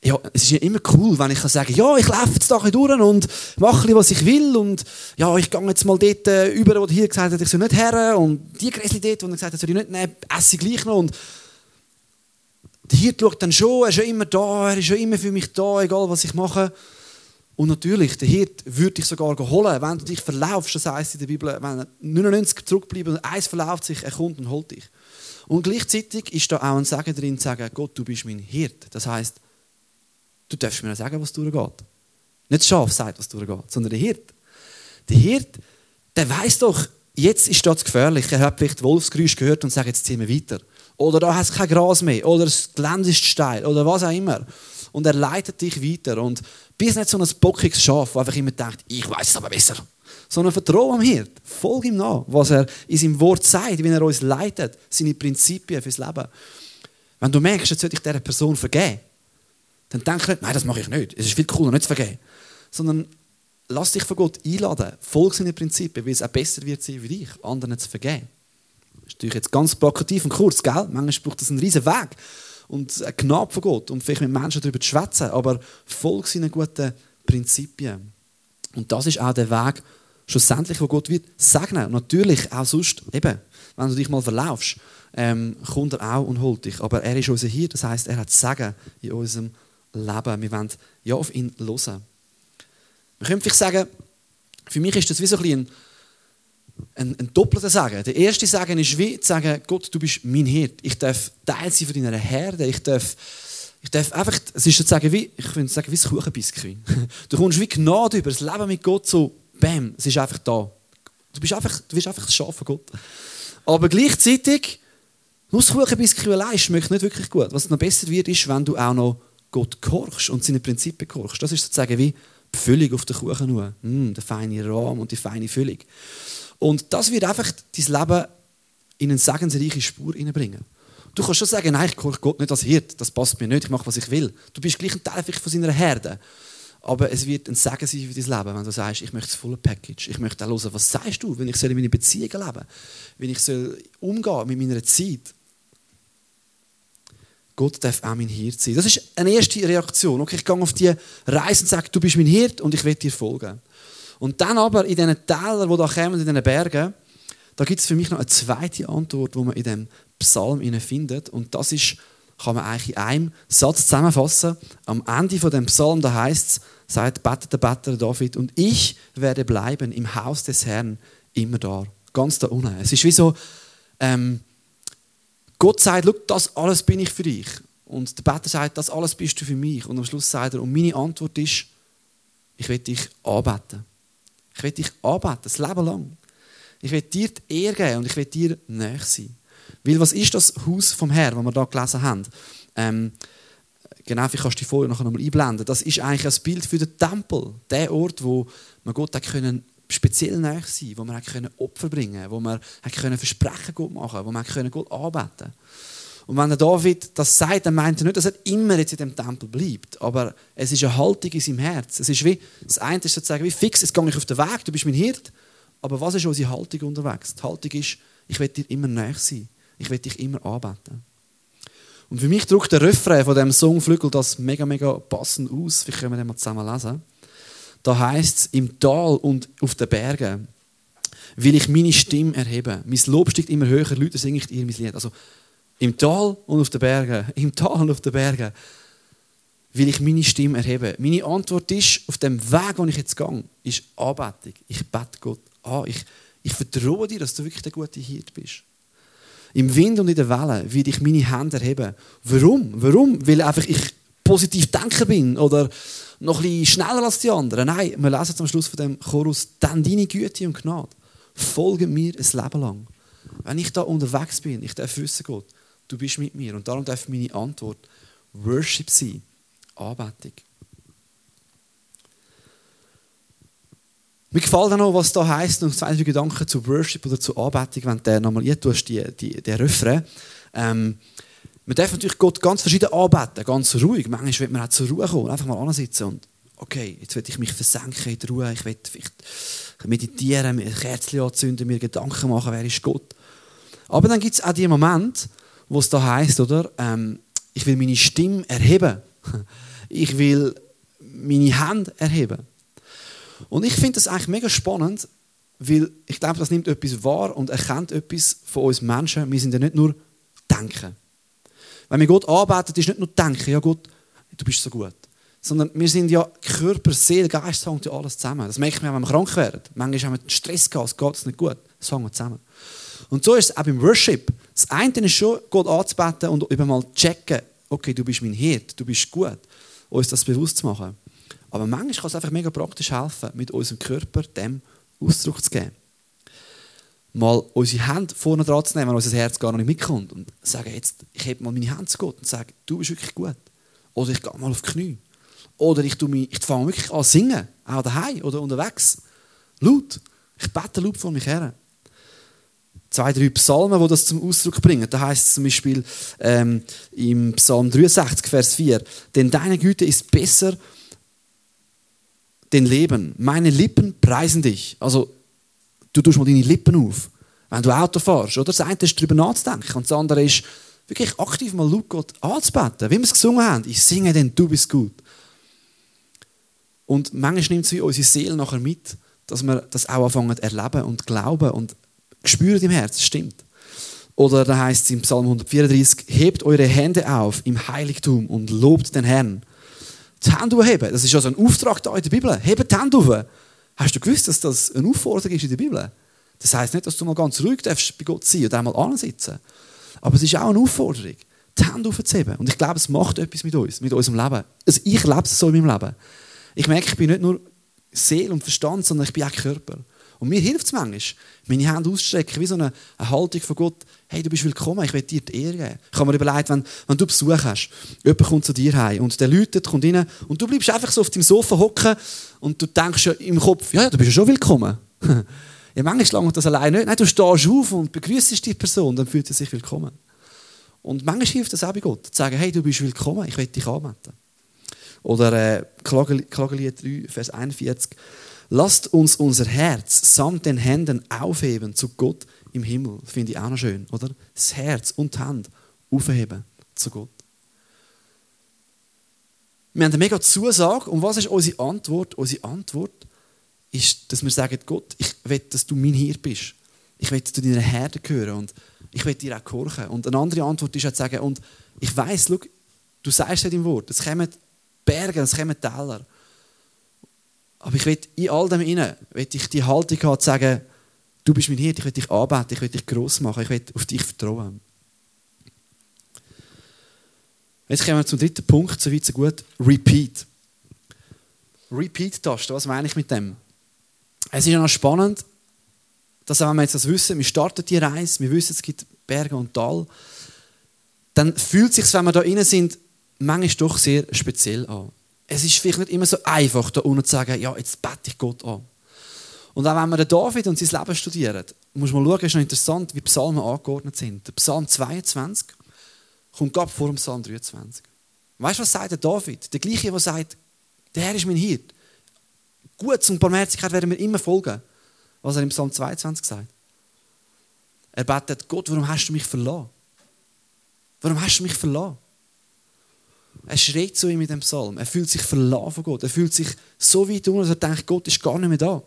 ja, es ist ja immer cool, wenn ich kann sagen ja, ich laufe jetzt da durch und mache was ich will und ja, ich gehe jetzt mal dort äh, über, wo hier gesagt hat, ich soll nicht her und die Gräsli dort, wo er gesagt hat, soll ich nicht nehmen, esse ich gleich noch und der Hirt schaut dann schon, er ist schon immer da, er ist schon immer für mich da, egal was ich mache. Und natürlich, der Hirt würde dich sogar holen, wenn du dich verlaufst, das heisst in der Bibel, wenn 99 zurückbleiben und eins verlauft sich, er kommt und holt dich. Und gleichzeitig ist da auch ein Sagen drin, zu sagen, Gott, du bist mein Hirt. Das heisst, Du darfst mir sagen, was durchgeht. Nicht das Schaf sagt, was durchgeht, sondern der Hirt. Der Hirt, der weiß doch, jetzt ist das gefährlich. Er hat vielleicht Wolfsgeräusch gehört und sagt, jetzt ziehen wir weiter. Oder da hast du kein Gras mehr. Oder das Gelände ist steil. Oder was auch immer. Und er leitet dich weiter. Und bist nicht so ein bockiges Schaf, das einfach immer denkt, ich weiß es aber besser. Sondern vertraue am Hirt. Folge ihm nach, was er in seinem Wort sagt, wie er uns leitet, seine Prinzipien fürs Leben. Wenn du merkst, jetzt sollte ich dieser Person vergeben, dann denk nicht, nein, das mache ich nicht. Es ist viel cooler, nicht zu vergeben. Sondern lass dich von Gott einladen. Folge seinen Prinzipien, weil es auch besser wird sein für dich, anderen zu vergeben. Das ist natürlich jetzt ganz plakativ und kurz, gell? Manchmal braucht das einen riesen Weg und ein Gnade von Gott, um vielleicht mit Menschen darüber zu schwätzen, aber folge seinen guten Prinzipien. Und das ist auch der Weg, schlussendlich, wo Gott wird segnen. Und natürlich auch sonst, eben, wenn du dich mal verlaufst, ähm, kommt er auch und holt dich. Aber er ist unser hier, das heißt, er hat Segen in unserem leben. Wir wollen ja auf ihn hören. Man könnte vielleicht sagen, für mich ist das wie so ein, ein, ein, doppelter Sagen. Der erste Sagen ist wie zu sagen, Gott, du bist mein Hirt. Ich darf Teil sein von deiner Herde. Ich darf, ich darf einfach, es ist sozusagen wie, ich würde sagen, wie das Kuchenbiskuit. Du kommst wie Gnade über das Leben mit Gott so, bam, es ist einfach da. Du bist einfach, du bist einfach das Schaf von Gott. Aber gleichzeitig, nur das Kuchenbiskuit allein schmeckt nicht wirklich gut. Was noch besser wird, ist, wenn du auch noch Gott gehorchst und seine Prinzipien gehorchst. Das ist sozusagen wie die Füllung auf der Kuchen nur. Mm, der feine Rahmen und die feine Füllung. Und das wird einfach dein Leben in eine segensreiche Spur hineinbringen. Du kannst schon sagen, nein, ich gehorche Gott nicht als Hirt, das passt mir nicht, ich mache, was ich will. Du bist gleich ein Teil von seiner Herde. Aber es wird ein Segen sein für dein Leben, wenn du sagst, ich möchte das volle Package. Ich möchte auch hören, was sagst du, wenn ich in meine Beziehungen leben wenn ich soll umgehen mit meiner Zeit. Gott darf auch mein Hirt sein. Das ist eine erste Reaktion. Okay, ich gehe auf die Reise und sage, du bist mein Hirt und ich will dir folgen. Und dann aber in diesen Tälern, die da kommen, in diesen Bergen, da gibt es für mich noch eine zweite Antwort, die man in dem Psalm findet. Und das ist, kann man eigentlich in einem Satz zusammenfassen. Am Ende von dem Psalm, da heißt es, sagt betet der Better David, und ich werde bleiben im Haus des Herrn immer da. Ganz da unten. Es ist wie so, ähm, Gott sagt, das alles bin ich für dich. Und der Beter sagt, das alles bist du für mich. Und am Schluss sagt er, und meine Antwort ist, ich will dich anbeten. Ich will dich anbeten, das Leben lang. Ich will dir die Ehre geben und ich will dir näher sein. Weil was ist das Haus vom Herrn, das wir hier gelesen haben? Ähm, genau, vielleicht kannst du die Folie noch einmal einblenden. Das ist eigentlich ein Bild für den Tempel. Der Ort, wo man Gott können speziell nahe sein, wo man können Opfer bringen konnte, wo man können Versprechen Gott machen wo man können Gott anbeten Und wenn der David das sagt, dann meint er nicht, dass er immer jetzt in dem Tempel bleibt, aber es ist eine Haltung in seinem Herz. Es ist wie, das eine ist sozusagen wie fix, jetzt gehe ich auf den Weg, du bist mein Hirt, aber was ist unsere Haltung unterwegs? Die Haltung ist, ich will dir immer näher sein, ich will dich immer anbeten. Und für mich drückt der Refrain von dem Song Flügel das mega, mega passend aus. Vielleicht können wir den mal zusammen lesen. Da heißt es, im Tal und auf den Bergen will ich meine Stimme erheben. Mein Lob steigt immer höher, Leute singen ihr mein Lied. Also im Tal und auf den Bergen, im Tal und auf den Bergen will ich meine Stimme erheben. Meine Antwort ist, auf dem Weg, den ich jetzt gehe, ist Anbetung. Ich bete Gott an. Ich, ich vertraue dir, dass du wirklich der gute Hirt bist. Im Wind und in der Welle will ich meine Hände erheben. Warum? Warum? Weil einfach ich positiv denken bin oder noch ein bisschen schneller als die anderen. Nein, wir lesen zum Schluss von dem Chorus, dann deine Güte und Gnade folgen mir ein Leben lang. Wenn ich da unterwegs bin, ich darf wissen, Gott, du bist mit mir. Und darum darf meine Antwort Worship sein. Anbetung. Mir gefällt auch noch, was da heisst, noch zwei, drei Gedanken zu Worship oder zu Anbetung, wenn du nochmal die, die, den Refrain. Ähm, man darf natürlich Gott ganz verschieden anbeten, ganz ruhig. Manchmal wird man auch zur Ruhe kommen, einfach mal ansitzen und okay, jetzt will ich mich versenken in der Ruhe, ich will vielleicht meditieren, mir ein Kerzchen anzünden, mir Gedanken machen, wer ist Gott. Aber dann gibt es auch die Momente, wo es da heisst, oder? Ähm, ich will meine Stimme erheben. Ich will meine Hände erheben. Und ich finde das eigentlich mega spannend, weil ich glaube, das nimmt etwas wahr und erkennt etwas von uns Menschen. Wir sind ja nicht nur denken. Wenn wir Gott arbeitet, ist nicht nur denken, ja Gott, du bist so gut. Sondern wir sind ja Körper, Seele, Geist, hängt ja alles zusammen. Das merkt man, wenn wir krank werden. Manchmal haben wir Stress gehabt, es geht nicht gut. Das hängt zusammen. Und so ist es auch beim Worship. Das eine ist schon, Gott anzubeten und eben mal checken, okay, du bist mein Hirt, du bist gut, uns das bewusst zu machen. Aber manchmal kann es einfach mega praktisch helfen, mit unserem Körper dem Ausdruck zu geben. Mal unsere Hände vorne dran zu nehmen, wenn unser Herz gar noch nicht mitkommt und sagen, jetzt, ich hebe mal meine Hände zu Gott und sage, du bist wirklich gut. Oder ich gehe mal auf die Knie. Oder ich, ich fange wirklich an zu singen, auch daheim oder unterwegs. Laut. Ich bete laut vor mich her zwei, drei Psalmen, die das zum Ausdruck bringen. Da heißt es zum Beispiel ähm, im Psalm 63, Vers 4, denn deine Güte ist besser denn Leben. Meine Lippen preisen dich. Also, du tust mal deine Lippen auf, wenn du Auto fährst. Oder? Das eine ist, darüber nachzudenken und das andere ist, wirklich aktiv mal laut Gott anzubeten. Wie wir es gesungen haben, ich singe, denn du bist gut. Und manchmal nimmt es wie unsere Seele nachher mit, dass wir das auch anfangen zu erleben und glauben und spüren im Herzen, stimmt. Oder da heißt es im Psalm 134, hebt eure Hände auf im Heiligtum und lobt den Herrn. Die Hände heben, das ist also ein Auftrag da in der Bibel. Hebt die Hände auf. Hast du gewusst, dass das eine Aufforderung ist in der Bibel? Das heißt nicht, dass du mal ganz ruhig darfst bei Gott sein oder einmal ansitzen. Aber es ist auch eine Aufforderung, die Hände aufzuheben. Und ich glaube, es macht etwas mit uns, mit unserem Leben. Also ich lebe es so in meinem Leben. Ich merke, ich bin nicht nur Seele und Verstand, sondern ich bin auch Körper. Und mir hilft es manchmal, meine Hände auszustrecken, wie so eine, eine Haltung von Gott. Hey, du bist willkommen, ich will dir die Ehre geben. Ich habe mir überlegt, wenn, wenn du Besuch hast, jemand kommt zu dir heim und der läutet, kommt rein und du bleibst einfach so auf dem Sofa hocken und du denkst ja im Kopf, ja, ja, du bist ja schon willkommen. ja, manchmal langt das allein nicht. Nein, du stehst auf und begrüßt die Person, dann fühlt sie sich willkommen. Und manchmal hilft es auch bei Gott, zu sagen, hey, du bist willkommen, ich will dich anbeten. Oder äh, Klagelied 3, Vers 41. Lasst uns unser Herz samt den Händen aufheben zu Gott im Himmel. Finde ich auch noch schön, oder? Das Herz und die Hand aufheben zu Gott. Wir haben eine mega Zusage. Und was ist unsere Antwort? Unsere Antwort ist, dass wir sagen, Gott, ich will, dass du mein Hirte bist. Ich will zu deiner Herde gehören und ich will dir auch gehorchen. Und eine andere Antwort ist auch zu sagen, und ich schau, du sagst es im Wort, es kommen Berge, es kommen Täler. Aber ich will in all dem inne, will ich die Haltung haben, zu sagen, du bist mein Hirt, ich will dich anbeten, ich will dich gross machen, ich will auf dich vertrauen. Jetzt kommen wir zum dritten Punkt, so weit so gut. Repeat. Repeat-Taste, was meine ich mit dem? Es ist ja noch spannend, dass wenn wir jetzt das wissen, wir starten die Reise, wir wissen, es gibt Berge und Tal, dann fühlt es sich, wenn wir da innen sind, manchmal doch sehr speziell an es ist vielleicht nicht immer so einfach, da unten zu sagen, ja, jetzt bete ich Gott an. Und auch wenn den David und sein Leben studiert, muss man schauen, ist noch interessant, wie Psalmen angeordnet sind. Der Psalm 22 kommt gerade vor dem Psalm 23. Weißt du, was sagt der David? Der gleiche, der sagt, der Herr ist mein Hirt. Gut und Barmherzigkeit werden wir immer folgen. Was er im Psalm 22 sagt. Er betet, Gott, warum hast du mich verloren? Warum hast du mich verloren? Er schreit zu ihm in dem Psalm. Er fühlt sich verlassen von Gott. Er fühlt sich so weit unten, dass er denkt, Gott ist gar nicht mehr da.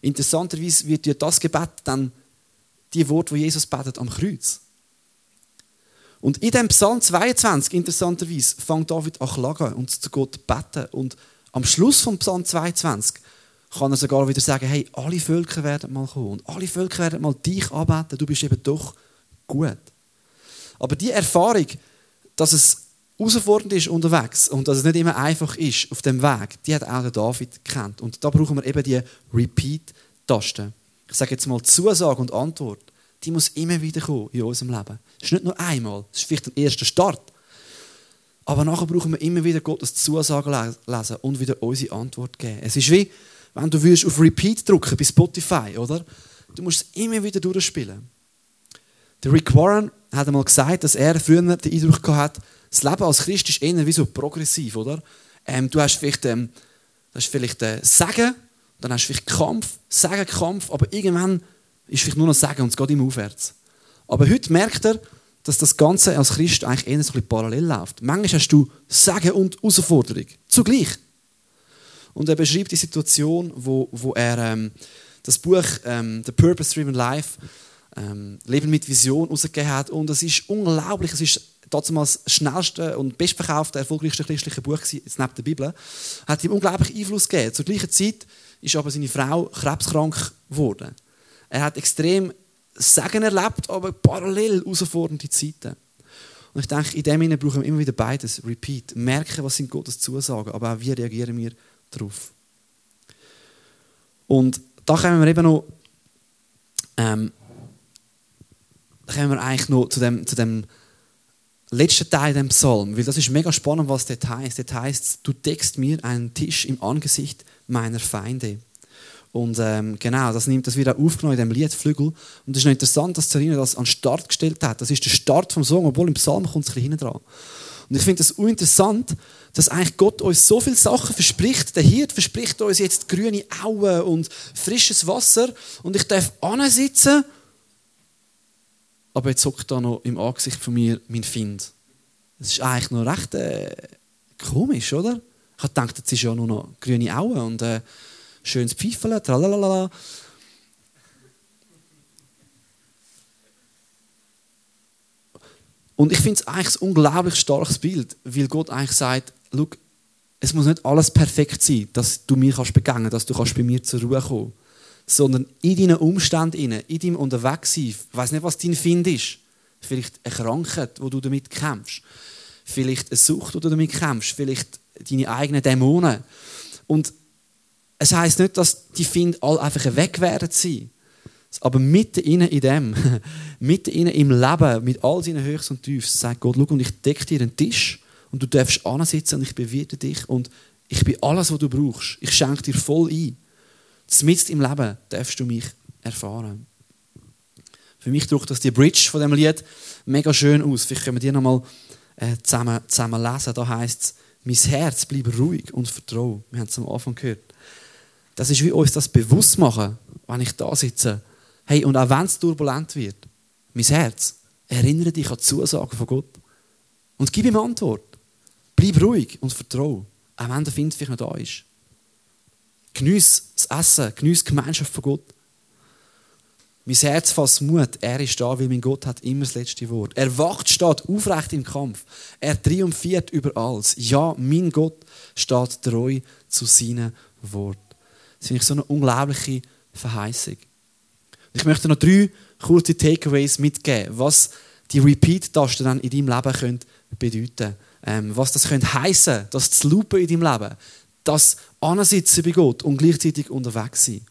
Interessanterweise wird ja das Gebet dann die Worte, die Jesus betet am Kreuz. Und in dem Psalm 22, interessanterweise, fängt David an zu klagen und zu Gott beten. Und am Schluss vom Psalm 22 kann er sogar wieder sagen, hey, alle Völker werden mal kommen und alle Völker werden mal dich anbeten, du bist eben doch gut. Aber die Erfahrung, dass es herausfordernd ist unterwegs und dass es nicht immer einfach ist auf dem Weg, die hat auch der David gekannt. Und da brauchen wir eben die Repeat Repeat-Taste, ich sage jetzt mal Zusage und Antwort, die muss immer wieder kommen in unserem Leben. Es ist nicht nur einmal, es ist vielleicht ein erster Start. Aber nachher brauchen wir immer wieder Gottes Zusagen lesen und wieder unsere Antwort geben. Es ist wie, wenn du auf Repeat drücken bei Spotify, oder? Du musst es immer wieder durchspielen. Der Rick Warren hat einmal gesagt, dass er früher den Eindruck hatte, das Leben als Christ ist eher wie so progressiv, oder? Ähm, du hast vielleicht, ähm, hast vielleicht äh, Sagen, dann hast du vielleicht Kampf, Sagen, Kampf, aber irgendwann ist vielleicht nur noch Sagen und es geht immer aufwärts. Aber heute merkt er, dass das Ganze als Christ eigentlich eher so ein bisschen parallel läuft. Manchmal hast du Sagen und Herausforderung zugleich. Und er beschreibt die Situation, wo, wo er ähm, das Buch ähm, The Purpose Driven Life ähm, Leben mit Vision herausgegeben hat. Und es ist unglaublich. Es ist damals das schnellste und bestverkaufte, erfolgreichste christliche Buch jetzt neben der Bibel. Hat ihm unglaublich Einfluss gegeben. Zur gleichen Zeit ist aber seine Frau krebskrank geworden. Er hat extrem Segen erlebt, aber parallel herausfordernde Zeiten. Und ich denke, in dem Sinne brauchen wir immer wieder beides. Repeat. Merken, was sind Gottes Zusagen, aber auch wie reagieren wir darauf. Und da kommen wir eben noch, ähm, kommen wir eigentlich noch zu dem, zu dem letzten Teil dem Psalm, weil das ist mega spannend, was dort heißt. Dort heißt, du deckst mir einen Tisch im Angesicht meiner Feinde. Und ähm, genau, das nimmt das wieder aufgenommen in dem Lied Flügel. Und es ist noch interessant, dass Zarina das an den Start gestellt hat. Das ist der Start vom Song, obwohl im Psalm kommt es ein bisschen dran. Und ich finde das uninteressant, dass eigentlich Gott uns so viele Sachen verspricht. Der Hirt verspricht uns jetzt grüne Auen und frisches Wasser. Und ich darf sitzen, aber jetzt hockt da noch im Angesicht von mir mein Find. Das ist eigentlich noch recht äh, komisch, oder? Ich habe gedacht, jetzt ist ja nur noch grüne Auen und äh, schönes Pfeifeln, tralalala. Und ich finde es eigentlich ein unglaublich starkes Bild, weil Gott eigentlich sagt, es muss nicht alles perfekt sein, dass du mir kannst begegnen, dass du kannst bei mir zur Ruhe kommen sondern in deinen Umständen, in deinem Unterwegssein, ich weiß nicht, was dein Find ist, vielleicht eine Krankheit, wo du damit kämpfst, vielleicht eine Sucht, wo du damit kämpfst, vielleicht deine eigenen Dämonen. Und es heißt nicht, dass die Find all einfach weg werden sein. Aber mitten in dem, mitten im Leben, mit all seinen Höchst und Tiefs, sagt Gott, schau, und ich decke dir einen Tisch und du darfst ansitzen und ich bewirte dich und ich bin alles, was du brauchst. Ich schenke dir voll ein. Mitten im Leben darfst du mich erfahren. Für mich drückt das die Bridge von dem Lied mega schön aus. Vielleicht können wir die nochmal äh, zusammen, zusammen lesen. Da heißt es, mein Herz bleibt ruhig und vertraue. Wir haben es am Anfang gehört. Das ist wie uns das bewusst machen, wenn ich da sitze. Hey, und auch wenn es turbulent wird, mein Herz, erinnere dich an die Zusagen von Gott. Und gib ihm Antwort. Bleib ruhig und vertraue. Auch wenn der Find vielleicht noch da ist. Genieß das Essen, genieß die Gemeinschaft von Gott. Mein Herz fasst Mut. Er ist da, weil mein Gott hat immer das letzte Wort. Er wacht, steht aufrecht im Kampf. Er triumphiert über alles. Ja, mein Gott steht treu zu seinem Wort. Das finde ich so eine unglaubliche Verheißung. Ich möchte noch drei kurze Takeaways mitgeben, was die Repeat-Tasten dann in deinem Leben können bedeuten ähm, Was das könnte heißen, das zu lupen in deinem Leben, das Ansitzen bei Gott und gleichzeitig unterwegs sein.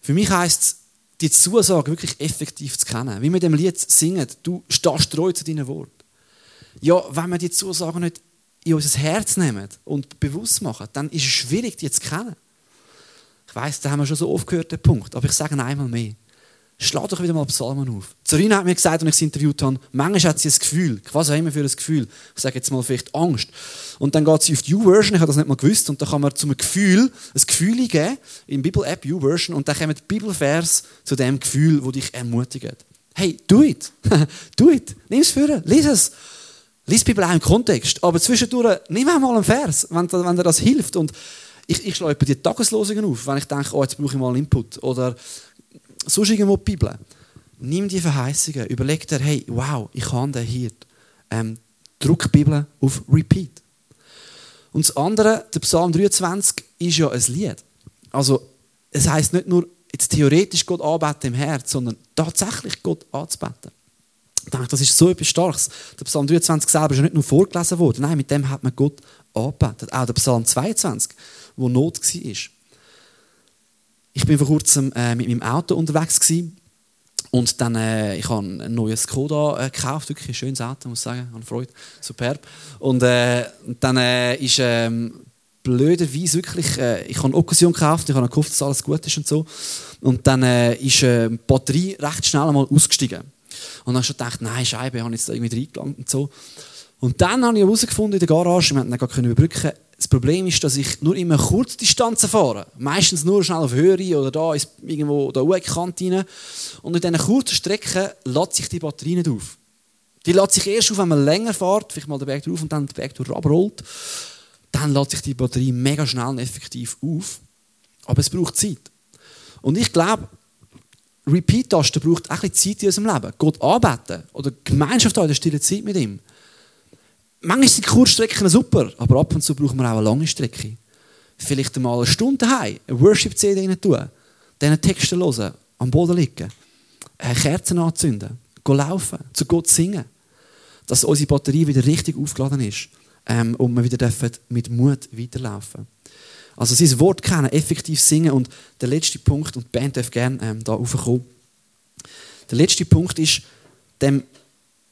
Für mich heisst es, die Zusage wirklich effektiv zu kennen. Wie wir dem Lied singen, du stehst treu zu deinen Worten. Ja, wenn wir die Zusage nicht in unser Herz nehmen und bewusst machen, dann ist es schwierig, die zu kennen. Ich weiß, da haben wir schon so oft gehört, den Punkt, aber ich sage einmal mehr. Schlag doch wieder mal Psalmen auf. Zarina hat mir gesagt, als ich sie interviewt habe, manchmal hat sie ein Gefühl. Was auch immer für ein Gefühl. Ich sage jetzt mal vielleicht Angst. Und dann geht sie auf die U-Version, ich habe das nicht mal gewusst, und da kann man zum Gefühl ein Gefühl geben, in Bibel-App U-Version, und dann kommen die Bibelvers zu dem Gefühl, wo dich ermutigt. Hey, do it. do it. Nimm es für, lies es. Lies die Bibel auch im Kontext. Aber zwischendurch, nimm auch mal einen Vers, wenn, wenn dir das hilft. Und ich, ich schlage die Tageslosungen auf, wenn ich denke, oh, jetzt brauche ich mal einen Input. Oder sonst irgendwo die Bibel. Nimm die Verheißungen, überleg dir, hey, wow, ich kann den hier. Ähm, druck die Bibel auf Repeat. Und das andere, der Psalm 23, ist ja ein Lied. Also, es heißt nicht nur, jetzt theoretisch Gott anbeten im Herz, sondern tatsächlich Gott anzubeten. Ich denke, das ist so etwas Starkes. Der Psalm 23 selber ist ja nicht nur vorgelesen worden, nein, mit dem hat man Gott angebetet. Auch der Psalm 22, wo Not war. Ich bin vor kurzem äh, mit meinem Auto unterwegs gewesen. und dann äh, ich habe ein neues Skoda äh, gekauft, wirklich ein schönes Auto, muss ich sagen, habe Freude, superb. Und äh, dann äh, ist ähm, blöderweise wirklich, äh, ich habe eine Occasion gekauft, ich habe gehofft, dass alles gut ist und so. Und dann äh, ist äh, die Batterie recht schnell einmal ausgestiegen. Und dann habe ich schon gedacht, nein, Scheibe, ich habe jetzt irgendwie reingelangt und so. Und dann habe ich herausgefunden in der Garage, wir konnten gar nicht überbrücken, das Problem ist, dass ich nur immer Kurzdistanzen fahre. Meistens nur schnell auf Höhe oder da ist irgendwo der Ueckkante rein. Und in diesen kurzen Strecken lädt sich die Batterie nicht auf. Die lädt sich erst auf, wenn man länger fährt, vielleicht mal den Berg drauf und dann den Berg durch abrollt. Dann lädt sich die Batterie mega schnell und effektiv auf. Aber es braucht Zeit. Und ich glaube, Repeat-Tasten braucht auch ein bisschen Zeit in unserem Leben. Gott anbeten oder Gemeinschaft haben, in der stillen Zeit mit ihm. Manchmal sind Kurzstrecken super, aber ab und zu brauchen wir auch eine lange Strecke. Vielleicht einmal eine Stunde heim, eine Worship-CD rein tun, diesen Texte hören, am Boden liegen, Kerzen anzünden, gehen laufen, zu Gott singen, dass unsere Batterie wieder richtig aufgeladen ist ähm, und wir wieder mit Mut weiterlaufen. Also sein Wort kennen, effektiv singen und der letzte Punkt, und die Band darf gerne ähm, da raufkommen, der letzte Punkt ist, dem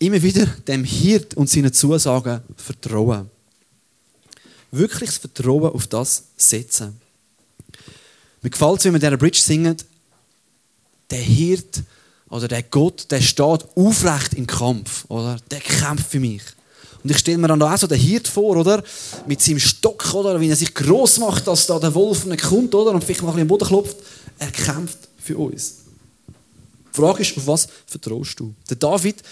immer wieder dem Hirt und seinen Zusagen vertrauen. Wirklich das Vertrauen auf das setzen. Mir gefällt es, wenn wir dieser Bridge singen, der Hirt oder der Gott, der steht aufrecht im Kampf, oder? Der kämpft für mich. Und ich stelle mir dann da auch so den Hirt vor, oder? Mit seinem Stock, oder? Wie er sich gross macht, dass da der Wolf nicht kommt, oder? Und vielleicht mal ein bisschen am Boden klopft. Er kämpft für uns. Die Frage ist, auf was vertraust du? Der David,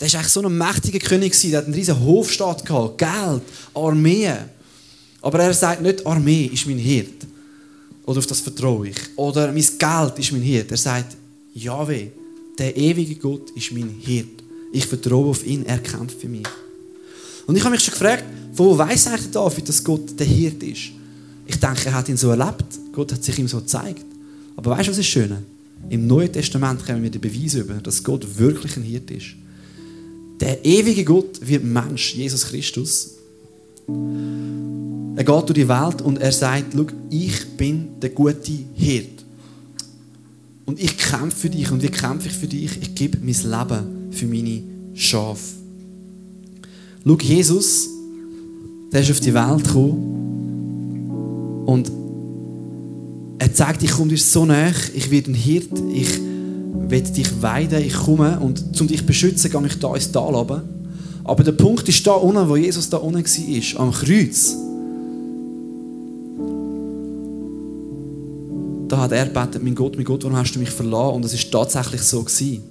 der war eigentlich so ein mächtiger König, der hat einen riesen Hofstaat gehabt, Geld, Armee. Aber er sagt nicht, Armee ist mein Hirt. Oder auf das vertraue ich. Oder mein Geld ist mein Hirt. Er sagt, Jahwe, der ewige Gott ist mein Hirt. Ich vertraue auf ihn, er kämpft für mich. Und ich habe mich schon gefragt, von wo weiß eigentlich David, dass Gott der Hirt ist? Ich denke, er hat ihn so erlebt. Gott hat sich ihm so gezeigt. Aber weißt du, was ist schön? Im Neuen Testament kommen wir den Beweis über, dass Gott wirklich ein Hirt ist. Der ewige Gott wird Mensch, Jesus Christus. Er geht durch die Welt und er sagt, Schau, ich bin der gute Hirt. Und ich kämpfe für dich. Und wie kämpfe ich für dich? Ich gebe mein Leben für meine Schafe. Schau, Jesus, der ist auf die Welt gekommen und er sagt, ich komme dir so nah, ich werde ein Hirt, will dich weiden, ich komme und um dich zu beschützen, gehe ich da ins Tal runter. Aber der Punkt ist da unten, wo Jesus da unten war, am Kreuz. Da hat er gebetet, mein Gott, mein Gott, warum hast du mich verlassen? Und es ist tatsächlich so gewesen.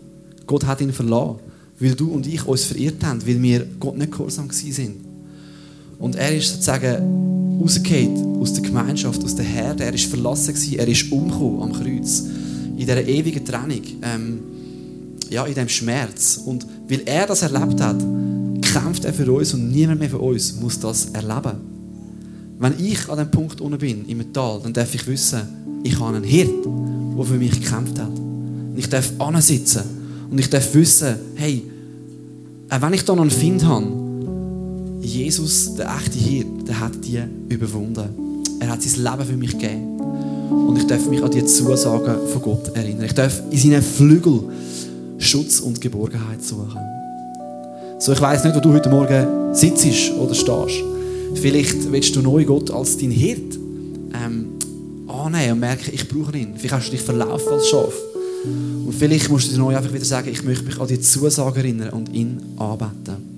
Gott hat ihn verlassen, weil du und ich uns verirrt haben, weil wir Gott nicht gehorsam sind. Und er ist sozusagen rausgefallen aus der Gemeinschaft, aus der Herde. Er ist verlassen gewesen, er ist umgekommen am Kreuz in dieser ewigen Trennung, ähm, ja, in diesem Schmerz. Und weil er das erlebt hat, kämpft er für uns und niemand mehr von uns muss das erleben. Wenn ich an dem Punkt unten bin, im Tal, dann darf ich wissen, ich habe einen Hirt, der für mich gekämpft hat. Und ich darf sitzen und ich darf wissen, hey, auch wenn ich da noch einen Find habe, Jesus, der echte Hirt, der hat die überwunden. Er hat sein Leben für mich gegeben. Und ich darf mich an die Zusagen von Gott erinnern. Ich darf in seinen Flügel Schutz und Geborgenheit suchen. So, ich weiß nicht, wo du heute Morgen sitzt oder stehst. Vielleicht willst du neu Gott als dein Hirt ähm, annehmen und merken, ich brauche ihn. Vielleicht hast du dich verlaufen als Schaf. Und vielleicht musst du dir neu einfach wieder sagen, ich möchte mich an die Zusagen erinnern und ihn anbeten.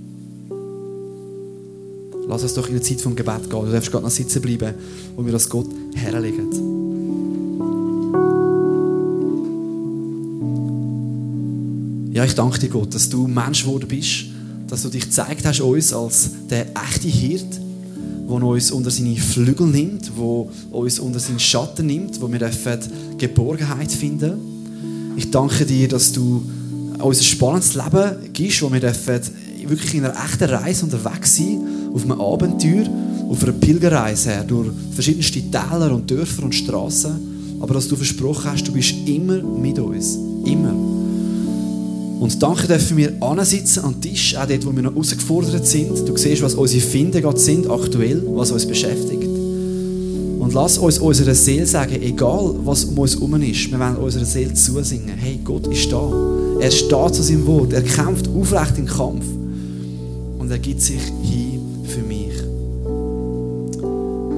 Lass uns doch in der Zeit vom Gebet gehen. Du darfst gerade noch sitzen bleiben, wo wir das Gott herlegen. Ja, ich danke dir, Gott, dass du Mensch geworden bist, dass du dich gezeigt hast uns als der echte Hirt, der uns unter seine Flügel nimmt, der uns unter seinen Schatten nimmt, wo wir Geborgenheit finden Ich danke dir, dass du uns ein spannendes Leben gibst, wo wir wirklich in einer echten Reise unterwegs sind, auf einem Abenteuer, auf einer Pilgerreise durch verschiedenste Täler und Dörfer und Straßen. Aber dass du versprochen hast, du bist immer mit uns. Immer. Und danke dürfen wir ansitzen am Tisch, auch dort, wo wir noch herausgefordert sind. Du siehst, was unsere Finden gerade sind, aktuell, was uns beschäftigt. Und lass uns unserer Seele sagen, egal was um uns herum ist, wir wollen unserer Seele zusingen, hey, Gott ist da. Er steht zu seinem Wort, er kämpft aufrecht im Kampf und er gibt sich hin für mich.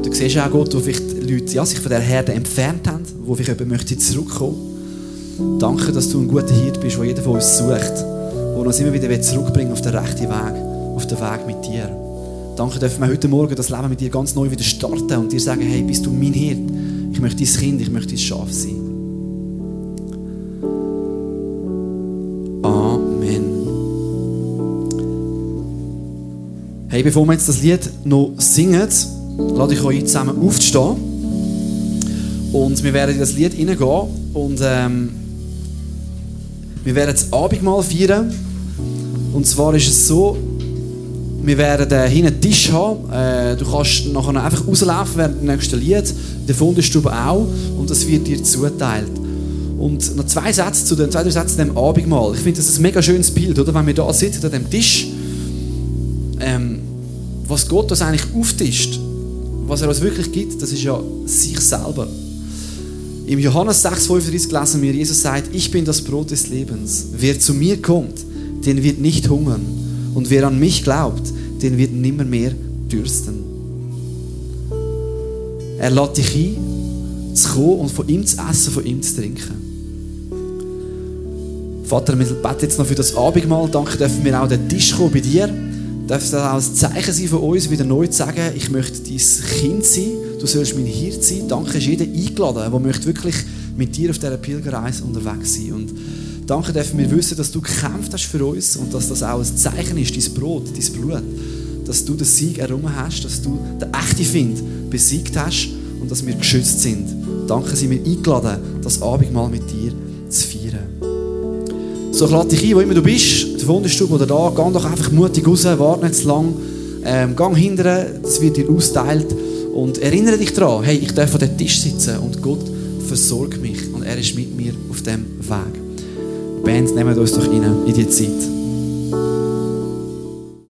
Du siehst auch Gott, wo vielleicht Leute ja, sich von der Herde entfernt haben, wo vielleicht jemand möchte zurückkommen. Danke, dass du ein guter Hirt bist, der jeder von uns sucht, der uns immer wieder zurückbringen auf den rechten Weg, auf den Weg mit dir. Danke, dürfen wir heute Morgen das Leben mit dir ganz neu wieder starten und dir sagen, hey, bist du mein Hirt? Ich möchte dein Kind, ich möchte dein Schaf sein. Amen. Hey, bevor wir jetzt das Lied noch singen, lade ich euch zusammen aufzustehen. Und wir werden in das Lied hineingehen und ähm, wir werden das Abendmahl feiern. Und zwar ist es so, wir werden äh, hinten einen Tisch haben. Äh, du kannst nachher einfach rauslaufen während dem nächsten Lied. Der Fundestube auch. Und das wird dir zuteilt. Und noch zwei Sätze zu den zwei, drei Sätze zu dem Abendmahl. Ich finde das ist ein mega schönes Bild, oder? Wenn wir da sitzen an dem Tisch, ähm, was Gott uns eigentlich auftischt, was er uns wirklich gibt, das ist ja sich selber. Im Johannes 6,35 lesen wir, Jesus sagt, ich bin das Brot des Lebens. Wer zu mir kommt, den wird nicht hungern. Und wer an mich glaubt, den wird nimmer mehr dürsten. Er lädt dich ein, zu kommen und von ihm zu essen, von ihm zu trinken. Vater, wir beten jetzt noch für das Abendmahl. Danke, dürfen wir auch den Tisch kommen bei dir. Darf das auch ein Zeichen sein von uns, wieder neu zu sagen, ich möchte dein Kind sein, du sollst mein Hirt sein. Danke, ist jeder eingeladen, der möchte wirklich mit dir auf dieser Pilgerreise unterwegs sein. Und danke dürfen wir wissen, dass du gekämpft hast für uns und dass das auch ein Zeichen ist, dein Brot, dein Blut dass du den Sieg errungen hast, dass du den echten Find besiegt hast und dass wir geschützt sind. Danke, sind wir eingeladen, das Abendmahl mit dir zu feiern. So, ich lade dich ein, wo immer du bist, der Wunderstube oder da, geh doch einfach mutig raus, warte nicht zu lang, ähm, geh hinterher, das wird dir austeilt und erinnere dich daran, hey, ich darf an dem Tisch sitzen und Gott versorgt mich und er ist mit mir auf dem Weg. Band, nehmen uns doch rein in die Zeit.